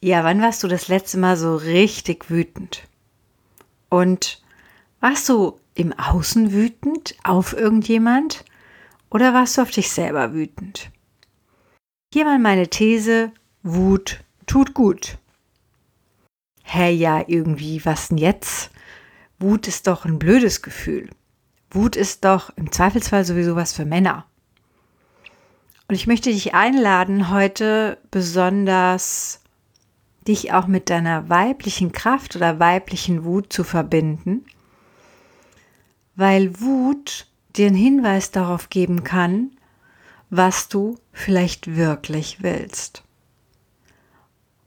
Ja, wann warst du das letzte Mal so richtig wütend? Und warst du im Außen wütend auf irgendjemand oder warst du auf dich selber wütend? Hier mal meine These, Wut tut gut. Hä, ja, irgendwie, was denn jetzt? Wut ist doch ein blödes Gefühl. Wut ist doch im Zweifelsfall sowieso was für Männer. Und ich möchte dich einladen, heute besonders dich auch mit deiner weiblichen Kraft oder weiblichen Wut zu verbinden, weil Wut dir einen Hinweis darauf geben kann, was du vielleicht wirklich willst.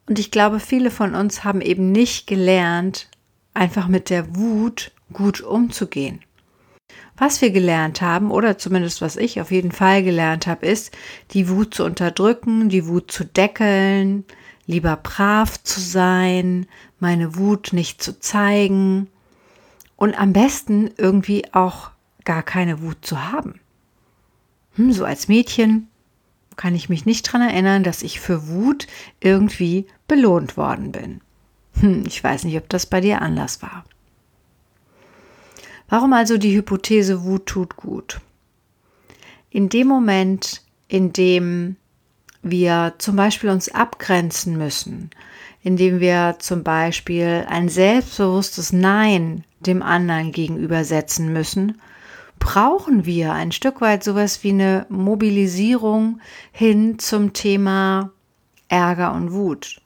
Und ich glaube, viele von uns haben eben nicht gelernt, einfach mit der Wut gut umzugehen. Was wir gelernt haben, oder zumindest was ich auf jeden Fall gelernt habe, ist, die Wut zu unterdrücken, die Wut zu deckeln, lieber brav zu sein, meine Wut nicht zu zeigen und am besten irgendwie auch gar keine Wut zu haben. Hm, so als Mädchen kann ich mich nicht daran erinnern, dass ich für Wut irgendwie belohnt worden bin. Hm, ich weiß nicht, ob das bei dir anders war. Warum also die Hypothese Wut tut gut? In dem Moment, in dem wir zum Beispiel uns abgrenzen müssen, indem wir zum Beispiel ein selbstbewusstes Nein dem anderen gegenübersetzen müssen, brauchen wir ein Stück weit sowas wie eine Mobilisierung hin zum Thema Ärger und Wut,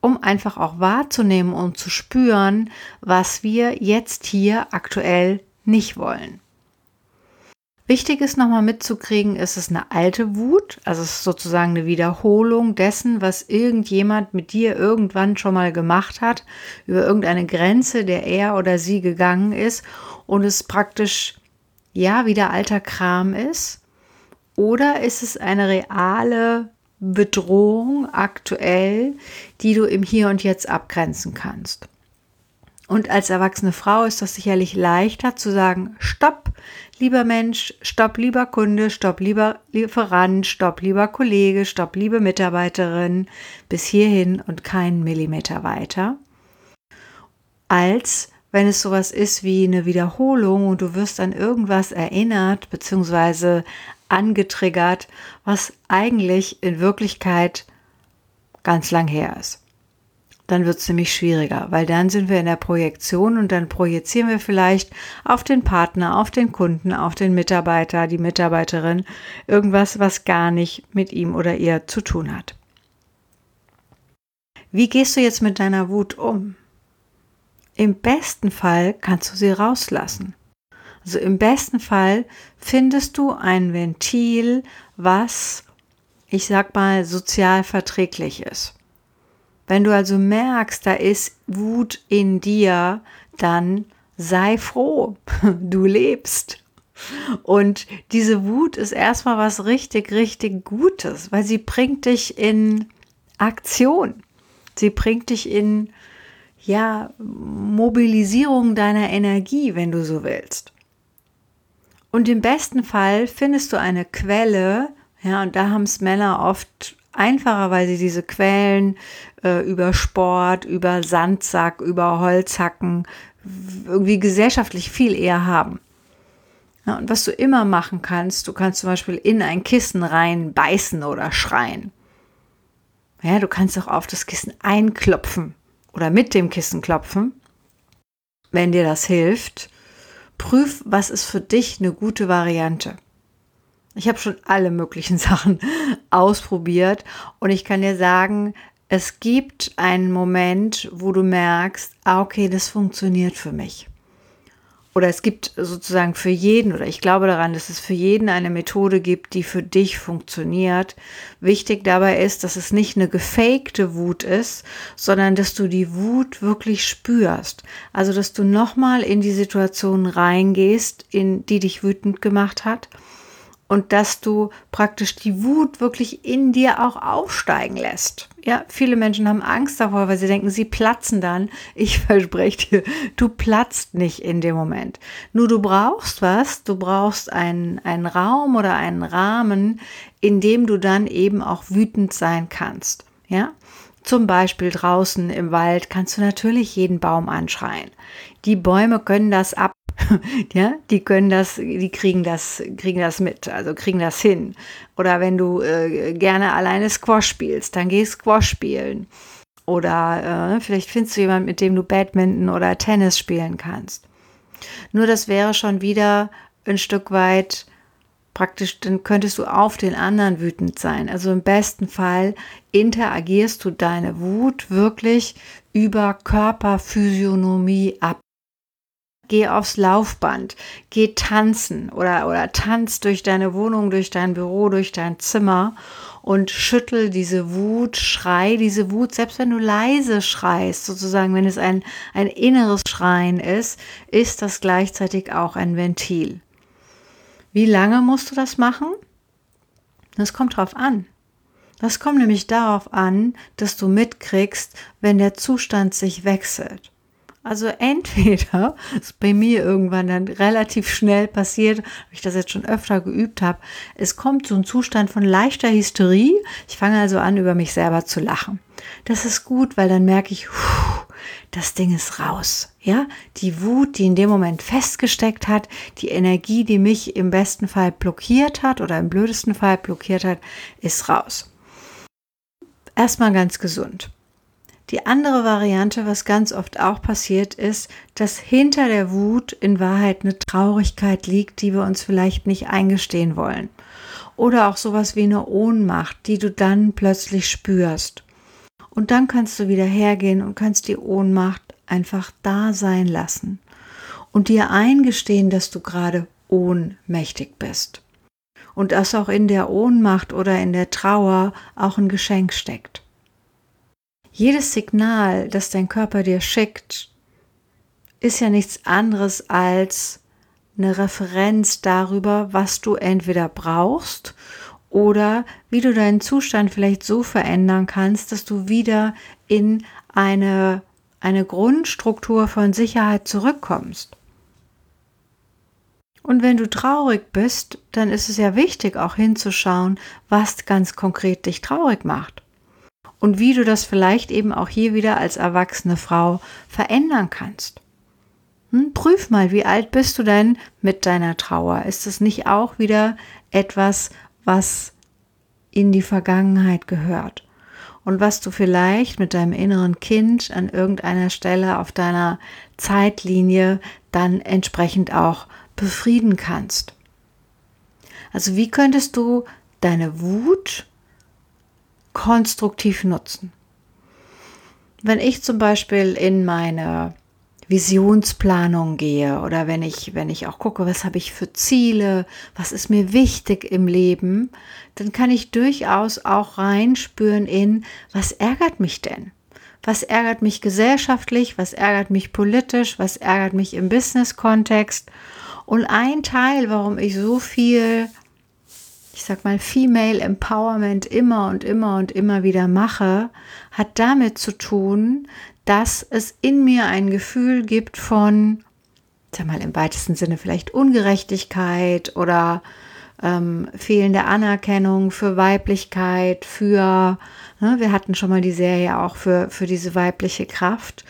um einfach auch wahrzunehmen und zu spüren, was wir jetzt hier aktuell nicht wollen. Wichtig ist nochmal mitzukriegen, ist es eine alte Wut, also es ist sozusagen eine Wiederholung dessen, was irgendjemand mit dir irgendwann schon mal gemacht hat, über irgendeine Grenze, der er oder sie gegangen ist und es praktisch ja wieder alter Kram ist? Oder ist es eine reale Bedrohung aktuell, die du im Hier und Jetzt abgrenzen kannst? Und als erwachsene Frau ist das sicherlich leichter zu sagen, stopp, lieber Mensch, stopp, lieber Kunde, stopp, lieber Lieferant, stopp, lieber Kollege, stopp, liebe Mitarbeiterin, bis hierhin und keinen Millimeter weiter, als wenn es sowas ist wie eine Wiederholung und du wirst an irgendwas erinnert bzw. angetriggert, was eigentlich in Wirklichkeit ganz lang her ist dann wird es nämlich schwieriger, weil dann sind wir in der Projektion und dann projizieren wir vielleicht auf den Partner, auf den Kunden, auf den Mitarbeiter, die Mitarbeiterin irgendwas, was gar nicht mit ihm oder ihr zu tun hat. Wie gehst du jetzt mit deiner Wut um? Im besten Fall kannst du sie rauslassen. Also im besten Fall findest du ein Ventil, was, ich sag mal, sozial verträglich ist. Wenn du also merkst, da ist Wut in dir, dann sei froh, du lebst. Und diese Wut ist erstmal was richtig, richtig Gutes, weil sie bringt dich in Aktion. Sie bringt dich in, ja, Mobilisierung deiner Energie, wenn du so willst. Und im besten Fall findest du eine Quelle, ja, und da haben es Männer oft einfacher, weil sie diese Quellen äh, über Sport, über Sandsack, über Holzhacken irgendwie gesellschaftlich viel eher haben. Ja, und was du immer machen kannst, du kannst zum Beispiel in ein Kissen rein beißen oder schreien. Ja, du kannst auch auf das Kissen einklopfen oder mit dem Kissen klopfen, wenn dir das hilft. Prüf, was ist für dich eine gute Variante. Ich habe schon alle möglichen Sachen ausprobiert und ich kann dir sagen, es gibt einen Moment, wo du merkst, ah, okay, das funktioniert für mich. oder es gibt sozusagen für jeden, oder ich glaube daran, dass es für jeden eine Methode gibt, die für dich funktioniert. Wichtig dabei ist, dass es nicht eine gefakte Wut ist, sondern dass du die Wut wirklich spürst. Also, dass du nochmal in die Situation reingehst, in die dich wütend gemacht hat und dass du praktisch die Wut wirklich in dir auch aufsteigen lässt. Ja, viele Menschen haben Angst davor, weil sie denken, sie platzen dann. Ich verspreche dir, du platzt nicht in dem Moment. Nur du brauchst was, du brauchst einen, einen Raum oder einen Rahmen, in dem du dann eben auch wütend sein kannst. Ja, zum Beispiel draußen im Wald kannst du natürlich jeden Baum anschreien. Die Bäume können das ab ja, die können das, die kriegen das, kriegen das mit, also kriegen das hin. Oder wenn du äh, gerne alleine Squash spielst, dann geh Squash spielen. Oder äh, vielleicht findest du jemanden, mit dem du Badminton oder Tennis spielen kannst. Nur das wäre schon wieder ein Stück weit praktisch, dann könntest du auf den anderen wütend sein. Also im besten Fall interagierst du deine Wut wirklich über Körperphysiognomie ab. Geh aufs Laufband, geh tanzen oder, oder tanz durch deine Wohnung, durch dein Büro, durch dein Zimmer und schüttel diese Wut, schrei diese Wut, selbst wenn du leise schreist, sozusagen, wenn es ein, ein inneres Schreien ist, ist das gleichzeitig auch ein Ventil. Wie lange musst du das machen? Das kommt drauf an. Das kommt nämlich darauf an, dass du mitkriegst, wenn der Zustand sich wechselt. Also entweder ist bei mir irgendwann dann relativ schnell passiert, weil ich das jetzt schon öfter geübt habe, es kommt so ein Zustand von leichter Hysterie. Ich fange also an, über mich selber zu lachen. Das ist gut, weil dann merke ich, das Ding ist raus. Ja, die Wut, die in dem Moment festgesteckt hat, die Energie, die mich im besten Fall blockiert hat oder im blödesten Fall blockiert hat, ist raus. Erstmal ganz gesund. Die andere Variante, was ganz oft auch passiert, ist, dass hinter der Wut in Wahrheit eine Traurigkeit liegt, die wir uns vielleicht nicht eingestehen wollen. Oder auch sowas wie eine Ohnmacht, die du dann plötzlich spürst. Und dann kannst du wieder hergehen und kannst die Ohnmacht einfach da sein lassen und dir eingestehen, dass du gerade ohnmächtig bist. Und dass auch in der Ohnmacht oder in der Trauer auch ein Geschenk steckt. Jedes Signal, das dein Körper dir schickt, ist ja nichts anderes als eine Referenz darüber, was du entweder brauchst oder wie du deinen Zustand vielleicht so verändern kannst, dass du wieder in eine, eine Grundstruktur von Sicherheit zurückkommst. Und wenn du traurig bist, dann ist es ja wichtig, auch hinzuschauen, was ganz konkret dich traurig macht und wie du das vielleicht eben auch hier wieder als erwachsene Frau verändern kannst. Hm, prüf mal, wie alt bist du denn mit deiner Trauer? Ist es nicht auch wieder etwas, was in die Vergangenheit gehört? Und was du vielleicht mit deinem inneren Kind an irgendeiner Stelle auf deiner Zeitlinie dann entsprechend auch befrieden kannst. Also wie könntest du deine Wut konstruktiv nutzen. Wenn ich zum Beispiel in meine Visionsplanung gehe oder wenn ich, wenn ich auch gucke, was habe ich für Ziele, was ist mir wichtig im Leben, dann kann ich durchaus auch reinspüren in, was ärgert mich denn? Was ärgert mich gesellschaftlich? Was ärgert mich politisch? Was ärgert mich im Business-Kontext? Und ein Teil, warum ich so viel ich sag mal, Female Empowerment immer und immer und immer wieder mache, hat damit zu tun, dass es in mir ein Gefühl gibt von, sag mal, im weitesten Sinne vielleicht Ungerechtigkeit oder ähm, fehlende Anerkennung für Weiblichkeit, für, ne, wir hatten schon mal die Serie auch für, für diese weibliche Kraft.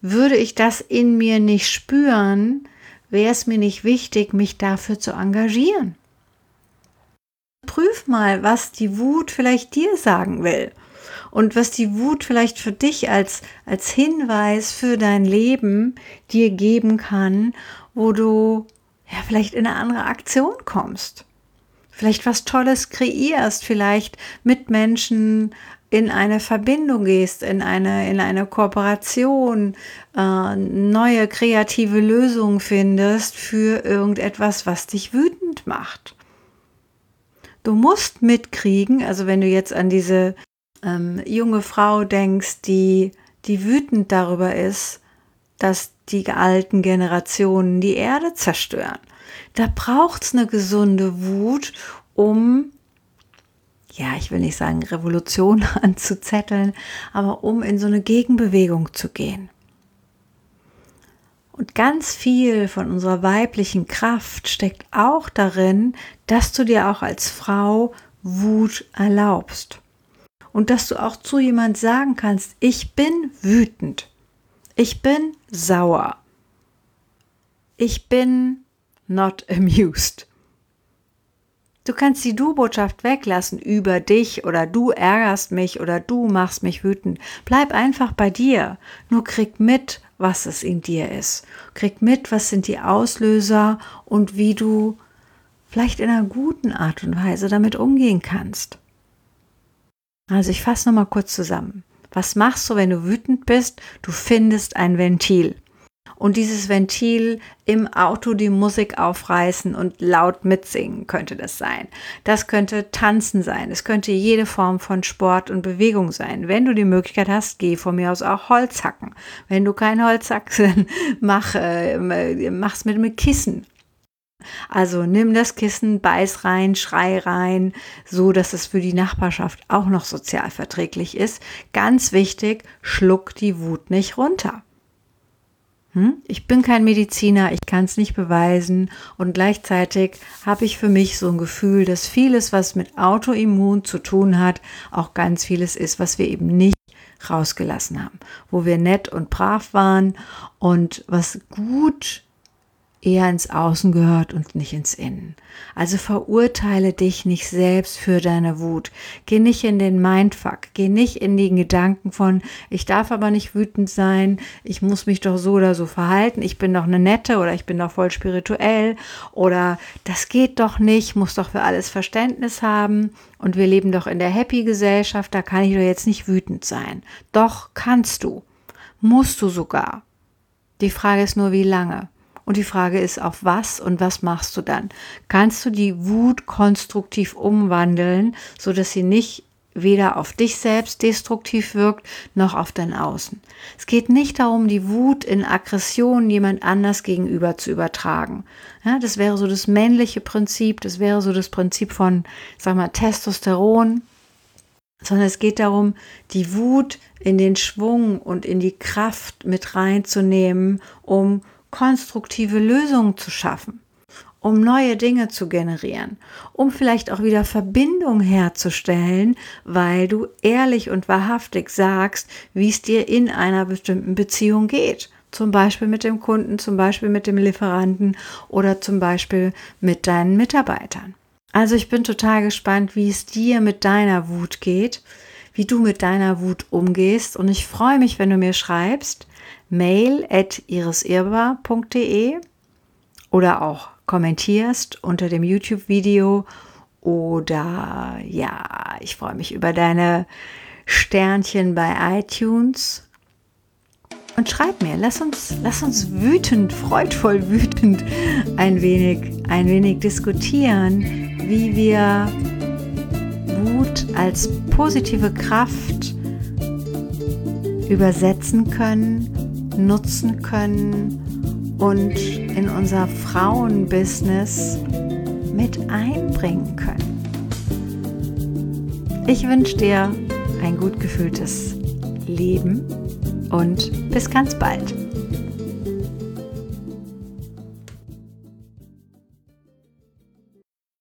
Würde ich das in mir nicht spüren, wäre es mir nicht wichtig, mich dafür zu engagieren. Prüf mal, was die Wut vielleicht dir sagen will und was die Wut vielleicht für dich als, als Hinweis für dein Leben dir geben kann, wo du ja vielleicht in eine andere Aktion kommst. Vielleicht was Tolles kreierst, vielleicht mit Menschen in eine Verbindung gehst, in eine, in eine Kooperation, äh, neue kreative Lösungen findest für irgendetwas, was dich wütend macht. Du musst mitkriegen, also wenn du jetzt an diese ähm, junge Frau denkst, die, die wütend darüber ist, dass die alten Generationen die Erde zerstören. Da braucht es eine gesunde Wut, um, ja, ich will nicht sagen Revolution anzuzetteln, aber um in so eine Gegenbewegung zu gehen. Und ganz viel von unserer weiblichen Kraft steckt auch darin, dass du dir auch als Frau Wut erlaubst. Und dass du auch zu jemand sagen kannst, ich bin wütend. Ich bin sauer. Ich bin not amused. Du kannst die Du-Botschaft weglassen über dich oder du ärgerst mich oder du machst mich wütend. Bleib einfach bei dir. Nur krieg mit, was es in dir ist. Krieg mit, was sind die Auslöser und wie du vielleicht in einer guten Art und Weise damit umgehen kannst. Also ich fasse nochmal kurz zusammen. Was machst du, wenn du wütend bist? Du findest ein Ventil und dieses Ventil im Auto die Musik aufreißen und laut mitsingen könnte das sein. Das könnte Tanzen sein. Es könnte jede Form von Sport und Bewegung sein. Wenn du die Möglichkeit hast, geh von mir aus auch Holz hacken. Wenn du kein Holz hackst, mach, äh, mach's mit einem Kissen. Also nimm das Kissen, beiß rein, schrei rein, so dass es für die Nachbarschaft auch noch sozial verträglich ist. Ganz wichtig, schluck die Wut nicht runter. Hm? Ich bin kein Mediziner, ich kann es nicht beweisen und gleichzeitig habe ich für mich so ein Gefühl, dass vieles, was mit Autoimmun zu tun hat, auch ganz vieles ist, was wir eben nicht rausgelassen haben, wo wir nett und brav waren und was gut eher ins Außen gehört und nicht ins Innen. Also verurteile dich nicht selbst für deine Wut. Geh nicht in den Mindfuck. Geh nicht in den Gedanken von, ich darf aber nicht wütend sein, ich muss mich doch so oder so verhalten, ich bin doch eine nette oder ich bin doch voll spirituell oder das geht doch nicht, muss doch für alles Verständnis haben und wir leben doch in der Happy-Gesellschaft, da kann ich doch jetzt nicht wütend sein. Doch kannst du. Musst du sogar. Die Frage ist nur, wie lange. Und die Frage ist, auf was und was machst du dann? Kannst du die Wut konstruktiv umwandeln, so dass sie nicht weder auf dich selbst destruktiv wirkt, noch auf dein Außen. Es geht nicht darum, die Wut in Aggression jemand anders gegenüber zu übertragen. Ja, das wäre so das männliche Prinzip, das wäre so das Prinzip von, sag mal, Testosteron, sondern es geht darum, die Wut in den Schwung und in die Kraft mit reinzunehmen, um konstruktive Lösungen zu schaffen, um neue Dinge zu generieren, um vielleicht auch wieder Verbindung herzustellen, weil du ehrlich und wahrhaftig sagst, wie es dir in einer bestimmten Beziehung geht. Zum Beispiel mit dem Kunden, zum Beispiel mit dem Lieferanten oder zum Beispiel mit deinen Mitarbeitern. Also ich bin total gespannt, wie es dir mit deiner Wut geht, wie du mit deiner Wut umgehst und ich freue mich, wenn du mir schreibst, mail at irisirba.de oder auch kommentierst unter dem YouTube-Video oder ja, ich freue mich über deine Sternchen bei iTunes. Und schreib mir, lass uns, lass uns wütend, freudvoll wütend ein wenig, ein wenig diskutieren, wie wir Wut als positive Kraft übersetzen können nutzen können und in unser Frauenbusiness mit einbringen können. Ich wünsche dir ein gut gefühltes Leben und bis ganz bald.